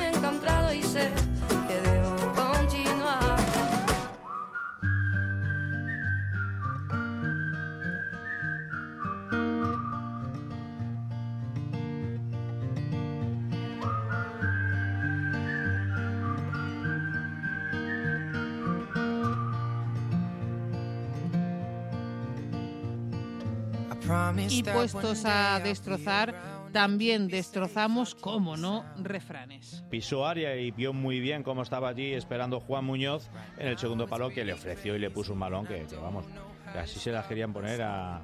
S59: Y
S2: puestos a destrozar, también destrozamos, como no, refranes.
S45: Pisó área y vio muy bien cómo estaba allí esperando Juan Muñoz en el segundo palo que le ofreció y le puso un balón que, que, vamos, que así se las querían poner a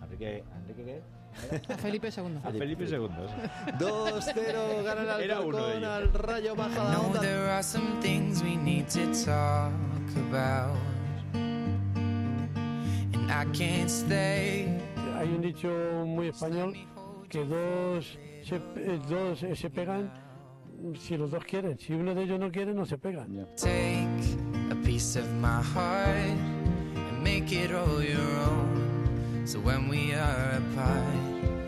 S45: a Enrique, ¿a Enrique qué?
S2: A Felipe II.
S45: A Felipe II.
S11: 2-0 gana el
S45: Era uno de
S11: Alcorcón al Rayo Baja
S21: know
S11: Onda.
S21: there are some things we need to talk about. And I can't stay.
S60: Hay un dicho muy español que dos se, eh, dos eh, se pegan si los dos quieren. Si uno de ellos no quiere, no se pegan.
S21: Take a piece of my heart and make it all your own. So when we are apart,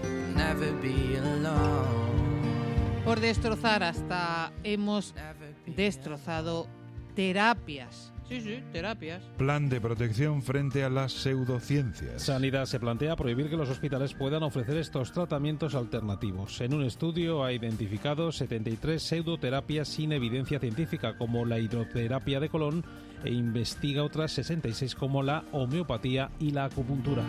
S21: we'll never be alone.
S2: Por destrozar hasta hemos destrozado terapias. Sí, sí, terapias.
S61: Plan de protección frente a las pseudociencias.
S50: Sanidad se plantea prohibir que los hospitales puedan ofrecer estos tratamientos alternativos. En un estudio ha identificado 73 pseudoterapias sin evidencia científica, como la hidroterapia de colon, e investiga otras 66 como la homeopatía y la acupuntura.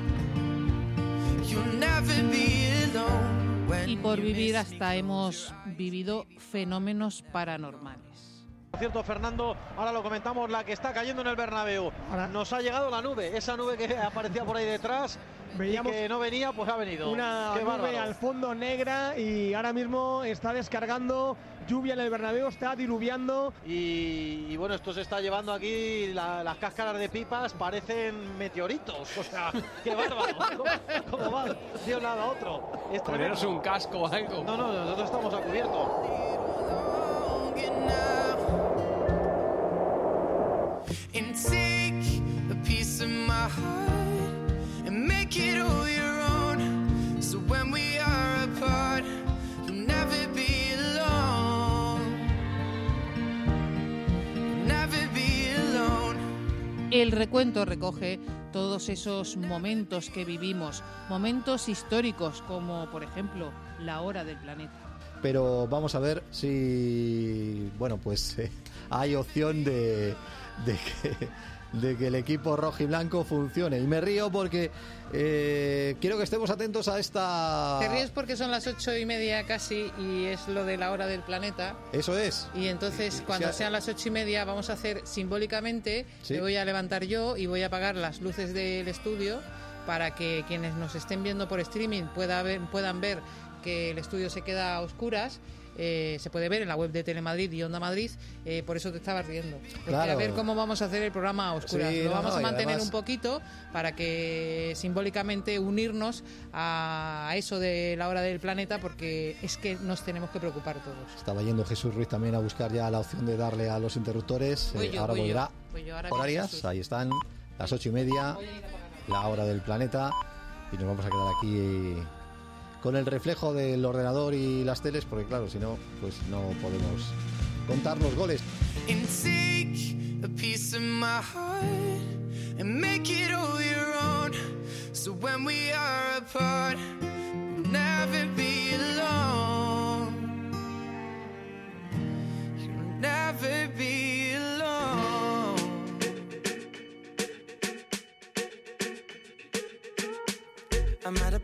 S2: Y por vivir hasta hemos vivido fenómenos paranormales.
S4: Cierto, Fernando, ahora lo comentamos, la que está cayendo en el Bernabéu. Nos ha llegado la nube, esa nube que aparecía por ahí detrás,
S62: veíamos
S4: y que no venía, pues ha venido.
S62: una
S4: Qué
S62: nube
S4: bárbaro.
S62: al fondo negra y ahora mismo está descargando lluvia en el Bernabéu, está diluviando.
S4: Y, y bueno, esto se está llevando aquí, la- las cáscaras de pipas parecen meteoritos. O sea, qué bárbaro. ¿Cómo, cómo va de un lado a otro? Es
S63: Poneros un casco o algo.
S4: No, no, nosotros estamos a cubierto.
S2: El recuento recoge todos esos momentos que vivimos, momentos históricos como por ejemplo la hora del planeta.
S11: Pero vamos a ver si, bueno, pues eh, hay opción de, de que, de que el equipo rojo y blanco funcione. Y me río porque eh, quiero que estemos atentos a esta...
S2: Te ríes porque son las ocho y media casi y es lo de la hora del planeta.
S11: Eso es.
S2: Y entonces, cuando
S11: sea-
S2: sean las ocho y media, vamos a hacer simbólicamente,
S11: Sí.
S2: me voy a levantar yo y voy a apagar las luces del estudio para que quienes nos estén viendo por streaming pueda ver- puedan ver que el estudio se queda a oscuras. Eh, se puede ver en la web de Telemadrid y Onda Madrid, eh, por eso te estabas riendo.
S11: Claro.
S2: A ver cómo vamos a hacer el programa a oscuras.
S11: Sí,
S2: Lo vamos
S11: no,
S2: a mantener
S11: además-
S2: un poquito para que simbólicamente unirnos a eso de la hora del planeta, porque es que nos tenemos que preocupar todos.
S11: Estaba yendo Jesús Ruiz también a buscar ya la opción de darle a los interruptores. Eh,
S2: yo,
S11: ahora volverá. horarias, ahí están, las ocho y media, la hora del planeta. Y nos vamos a quedar aquí con el reflejo del ordenador y las teles, porque claro, si no, pues no podemos contar los goles.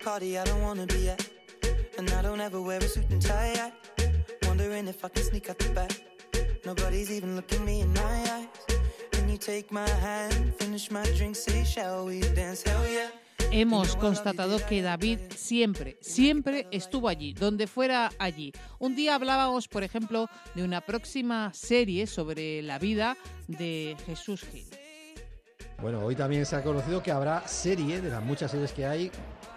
S32: Party I don't wanna be at. And I don't ever wear a suit and tie. I wondering if I can sneak out the back. Nobody's even looking me in my eyes. Can you take my hand, finish my drink, say, shall we dance? Hell yeah.
S2: Hemos constatado que David siempre, siempre estuvo allí, donde fuera allí. Un día hablábamos, por ejemplo, de una próxima serie sobre la vida de Jesús Gil.
S11: Bueno, hoy también se ha conocido que habrá serie, de las muchas series que hay,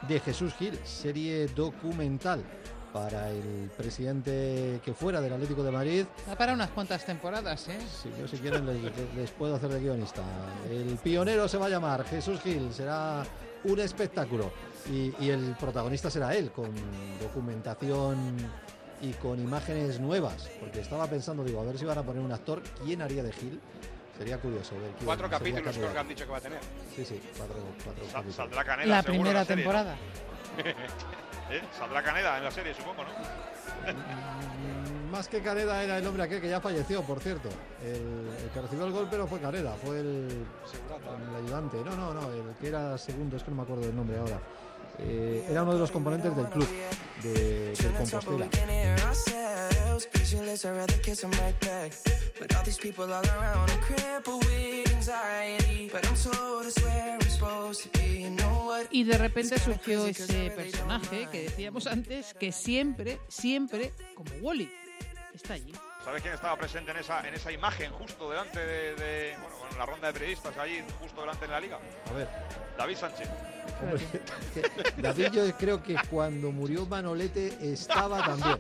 S11: de Jesús Gil, serie documental para el presidente que fuera del Atlético de Madrid.
S2: Da para unas cuantas temporadas, ¿eh?
S11: Si, yo, si quieren les, les puedo hacer de guionista. El pionero se va a llamar Jesús Gil, será un espectáculo. Y, y el protagonista será él, con documentación y con imágenes nuevas. Porque estaba pensando, digo, a ver si van a poner un actor, ¿quién haría de Gil? Sería curioso ver quién
S3: Cuatro capítulos creo que han dicho que va a tener.
S11: Sí, sí, cuatro, cuatro
S3: Sal- saldrá Canela.
S2: La
S3: seguro,
S2: primera
S3: en serie, ¿no?
S2: temporada.
S3: ¿Eh? Saldrá Canela en la serie, supongo, ¿no?
S11: Mm, Más que Caneda era el hombre aquel que ya falleció, por cierto. El, el que recibió el golpe no fue Caneda, fue el, el ayudante. No, no, no, el que era segundo, es que no me acuerdo del nombre ahora. Eh, era uno de los componentes del club de,
S32: we
S11: Compostela.
S2: Y de repente surgió ese personaje que decíamos antes, que siempre, siempre, como Wally, está allí.
S3: ¿Sabes quién estaba presente en esa, en esa imagen justo delante de, de- bueno, con la ronda de periodistas allí, justo delante de la liga?
S11: A ver.
S3: David Sánchez.
S11: Hombre, David, yo creo que cuando murió Manolete estaba también.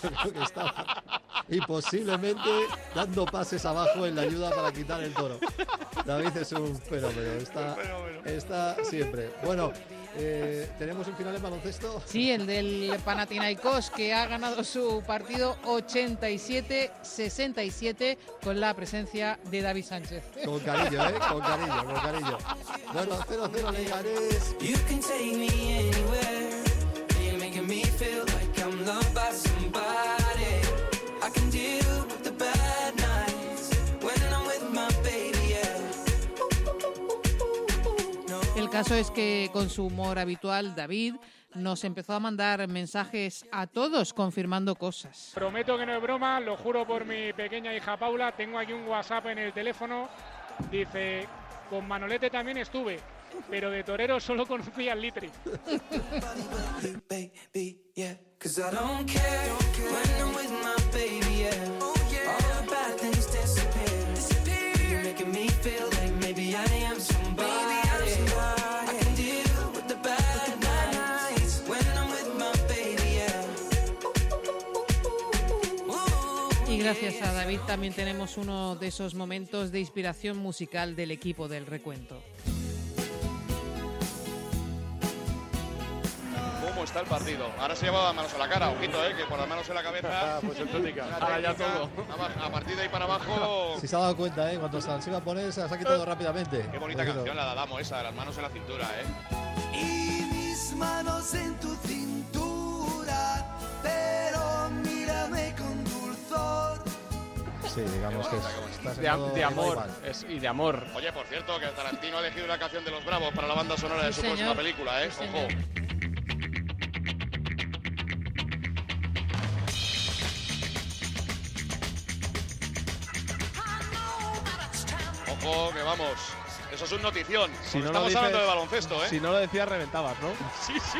S11: Creo que estaba. Y posiblemente dando pases abajo en la ayuda para quitar el toro. David es un fenómeno, está, está siempre. Bueno, eh, ¿tenemos un final en baloncesto?
S2: Sí, el del Panathinaikos que ha ganado su partido 87-67 con la presencia de David Sánchez.
S11: Con cariño, ¿eh? Con cariño, con cariño. Bueno, 0-0 Leganés.
S32: You can take me anywhere. You're making me feel like I'm loved by
S2: caso es que con su humor habitual, David nos empezó a mandar mensajes a todos confirmando cosas.
S3: Prometo que no es broma, lo juro por mi pequeña hija Paula. Tengo aquí un WhatsApp en el teléfono. Dice, con Manolete también estuve.
S21: pero de torero solo conocía el litri.
S2: Gracias a David también tenemos uno de esos momentos de inspiración musical del equipo del recuento.
S50: ¿Cómo está el partido? Ahora se lleva manos a la cara, ojito, eh, que por las manos en la cabeza.
S45: Pues en técnica.
S50: Una
S45: Ahora ya todo.
S50: A partir de ahí para abajo.
S11: Si se ha dado cuenta, ¿eh? Cuando se las iba a poner, se las ha quitado rápidamente.
S50: Qué bonita
S11: Ojito.
S50: canción la de Adamo esa, de las manos en la cintura, eh.
S32: Y mis manos en tu cintura,
S11: Sí, digamos que está
S45: De, amor es- y de amor.
S50: Oye, por cierto, que Tarantino ha elegido una canción de los Bravos para la banda sonora de
S45: Sí,
S50: su próxima película, eh.
S45: Sí,
S50: Ojo. Ojo, que vamos. Eso es un notición.
S45: Si no lo
S50: estamos
S45: dices-
S50: hablando de baloncesto, ¿eh?
S45: Si no lo decías, reventabas, ¿no?
S50: Sí, sí.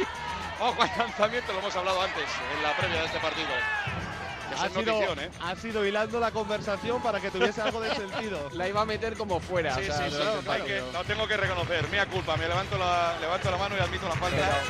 S50: Ojo al lanzamiento, lo hemos hablado antes, en la previa de este partido.
S45: Ha
S50: es
S45: sido,
S50: notición, ¿eh?
S45: ha sido hilando la conversación para que tuviese algo de sentido. La iba a meter como fuera.
S50: Sí,
S45: o sea,
S50: sí,
S45: lo
S50: sí,
S45: he intentado,
S50: hay que-
S45: pero-
S50: lo tengo que reconocer. Mía culpa, me levanto la, levanto la mano y admito la falta.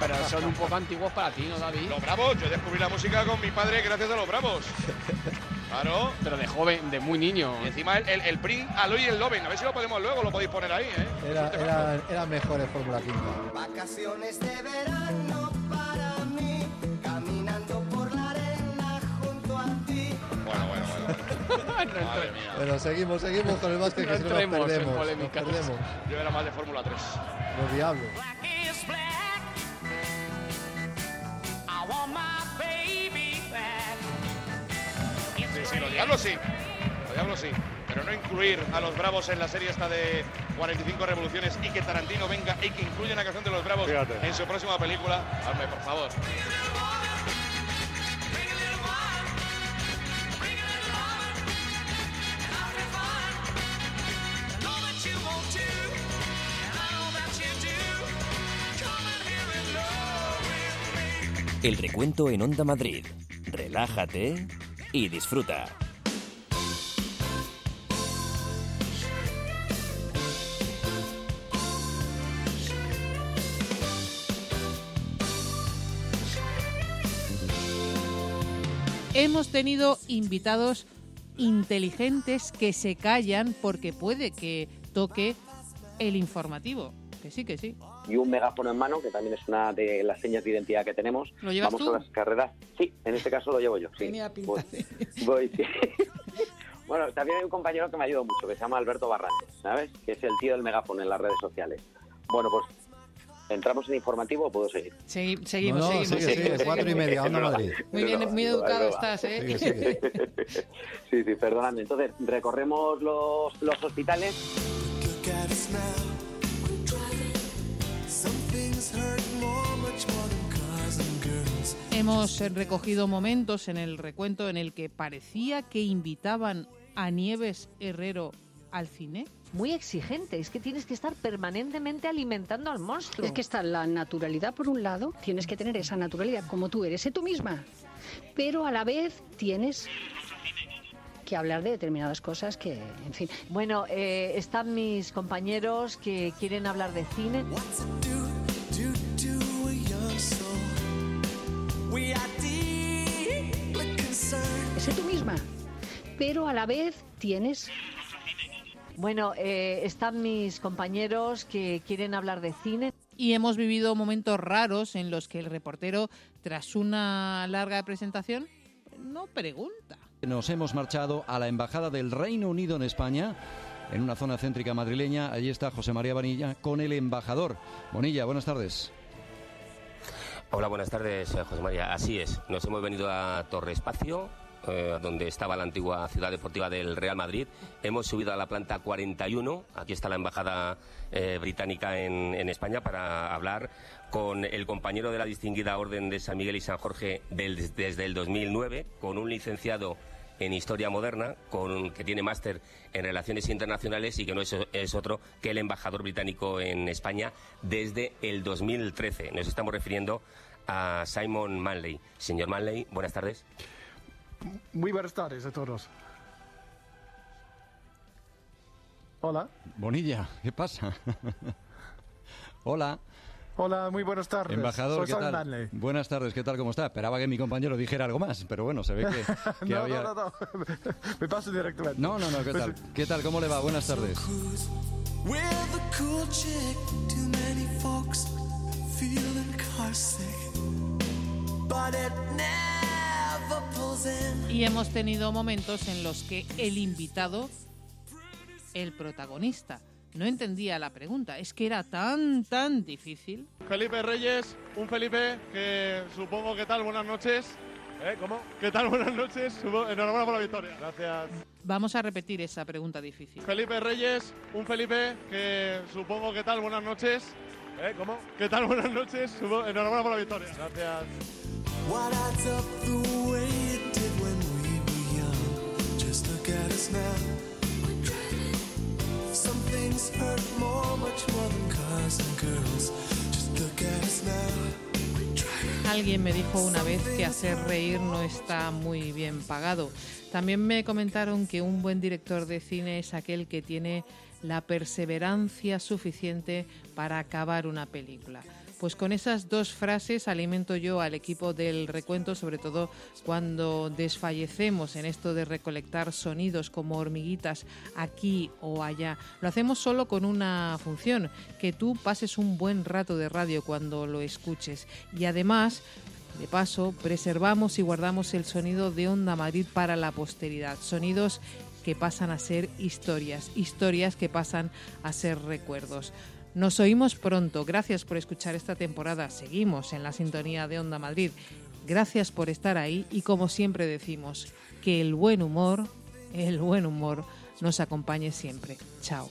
S45: Pero son un poco antiguos para ti, ¿no, David?
S50: Los Bravos, yo descubrí la música con mi padre gracias a los Bravos. Claro.
S45: Pero de joven, de muy niño.
S50: Y encima el, el, el Pring, Aloy y el Loven. A ver si lo podemos luego, lo podéis poner ahí, ¿eh?
S11: Era, era, era mejor en Fórmula Quinta.
S32: Vacaciones de verano para mí, caminando por la arena junto a ti.
S50: Bueno, bueno, bueno. Madre mía.
S11: Pero seguimos, seguimos con el básquet, que
S50: No
S11: si no nos perdemos. Nos
S50: polémicas.
S11: perdemos.
S50: Yo era más de Fórmula 3.
S11: Los diablos.
S32: I want my
S50: Sí, sí, los diablos sí. Los diablos sí. Pero no incluir a los Bravos en la serie esta de 45 revoluciones y que Tarantino venga y que incluya una canción de los Bravos
S45: Fíjate.
S50: en su próxima película. Hazme, por favor.
S1: El recuento en Onda Madrid. Relájate y disfruta.
S2: Hemos tenido invitados inteligentes que se callan porque puede que toque el informativo. Que sí, que sí.
S64: y un megáfono en mano, que también es una de las señas de identidad que tenemos.
S2: ¿Lo llevas
S64: Vamos
S2: tú?
S64: a las carreras. Sí, en este caso lo llevo yo. Sí.
S2: Tenía pinta
S64: Voy, voy, sí. bueno, también hay un compañero que me ayuda mucho, que se llama Alberto Barrantes, ¿sabes? Que es el tío del megáfono en las redes sociales. Bueno, pues entramos en informativo o puedo seguir.
S2: Segui- seguimos,
S11: No, no,
S2: seguimos.
S11: sigue, sigue, cuatro y media, Onda Madrid.
S2: Muy bien, muy educado estás, ¿eh?
S64: Sí, sí, perdonadme. Entonces, recorremos los, los hospitales.
S2: Hemos recogido momentos en el recuento en el que parecía que invitaban a Nieves Herrero al cine.
S65: Muy exigente, es que tienes que estar permanentemente alimentando al monstruo.
S66: Es que está la naturalidad por un lado, tienes que tener esa naturalidad como tú eres, sé tú misma, pero a la vez tienes que hablar de determinadas cosas que, en fin.
S65: Bueno, eh, están mis compañeros que quieren hablar de cine.
S66: Sé tú misma, pero a la vez tienes
S65: Bueno, eh, están mis compañeros que quieren hablar de cine.
S2: Y hemos vivido momentos raros en los que el reportero, tras una larga presentación, no pregunta.
S39: Nos hemos marchado a la Embajada del Reino Unido en España, en una zona céntrica madrileña. Allí está José María Bonilla con el embajador. Bonilla, buenas tardes.
S6: Hola, buenas tardes, José María. Así es, nos hemos venido a Torre Espacio, eh, donde estaba la antigua ciudad deportiva del Real Madrid. Hemos subido a la planta 41, aquí está la embajada eh, británica en, España, para hablar con el compañero de la distinguida Orden de San Miguel y San Jorge del- desde el 2009, con un licenciado
S67: en Historia Moderna, con, que tiene máster en Relaciones Internacionales y que no es otro que el embajador británico en España desde el 2013. Nos estamos refiriendo a Simon Manley. Señor Manley, buenas tardes.
S68: Muy buenas tardes a todos. Hola.
S39: Bonilla, ¿qué pasa? Hola.
S68: Hola, muy buenas tardes.
S39: Embajador,
S68: Soy
S39: ¿qué tal?
S68: Manley.
S39: Buenas tardes, ¿qué tal? ¿Cómo está? Esperaba que mi compañero dijera algo más, pero bueno, se ve que, que
S68: no,
S39: había...
S68: no, no, no. Me paso directamente.
S39: No, no, no, ¿qué tal? ¿Qué tal? ¿Cómo le va? Buenas tardes.
S2: Y hemos tenido momentos en los que el invitado, el protagonista, no entendía la pregunta. Es que era tan, tan difícil.
S69: Felipe Reyes, un Felipe que supongo que tal, buenas noches. ¿Eh? ¿Cómo? ¿Qué tal? Buenas noches. Enhorabuena por la victoria. Gracias.
S2: Vamos a repetir esa pregunta difícil.
S69: Felipe Reyes, un Felipe que supongo que tal, buenas noches. ¿Eh? ¿Cómo? ¿Qué tal? Buenas noches. Enhorabuena por la victoria. Gracias.
S32: Just look at us now. Some things hurt more, much more than cars and girls. Just look at us now.
S2: Alguien me dijo una vez que hacer reír no está muy bien pagado. También me comentaron que un buen director de cine es aquel que tiene la perseverancia suficiente para acabar una película. Pues con esas dos frases alimento yo al equipo del recuento, sobre todo cuando desfallecemos en esto de recolectar sonidos como hormiguitas aquí o allá. Lo hacemos solo con una función, que tú pases un buen rato de radio cuando lo escuches. Y además, de paso, preservamos y guardamos el sonido de Onda Madrid para la posteridad. Sonidos que pasan a ser historias, historias que pasan a ser recuerdos. Nos oímos pronto. Gracias por escuchar esta temporada. Seguimos en la sintonía de Onda Madrid. Gracias por estar ahí y como siempre decimos, que el buen humor, el buen humor nos acompañe siempre. Chao.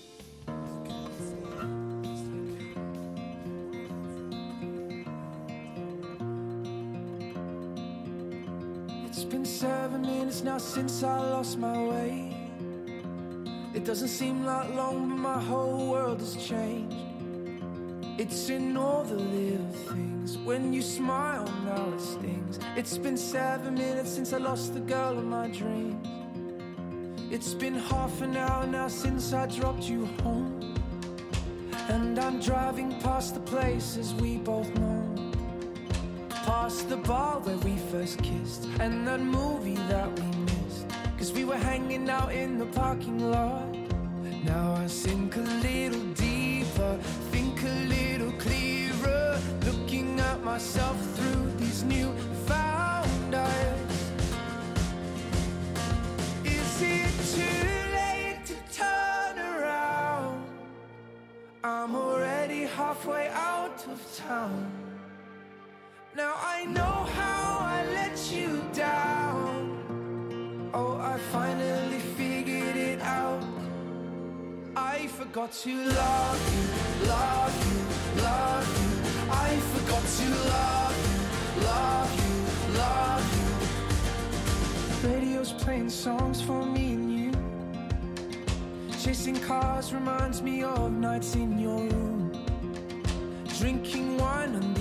S21: It doesn't seem long, my whole world has changed. It's in all the little things. When you smile, now it stings. It's been seven minutes since I lost the girl of my dreams. It's been half an hour now since I dropped you home. And I'm driving past the places we both know. Past the bar where we first kissed And that movie that we missed Cause we were hanging out in the parking lot Now I sink a little myself through these new found eyes Is it too late to turn around? I'm already halfway out of town now I know how I let you down. Oh, I finally figured it out. I forgot to love you, love you, love you. I forgot to love you, love you, love you. Radio's playing songs for me and you. Chasing cars reminds me of nights in your room. Drinking wine on the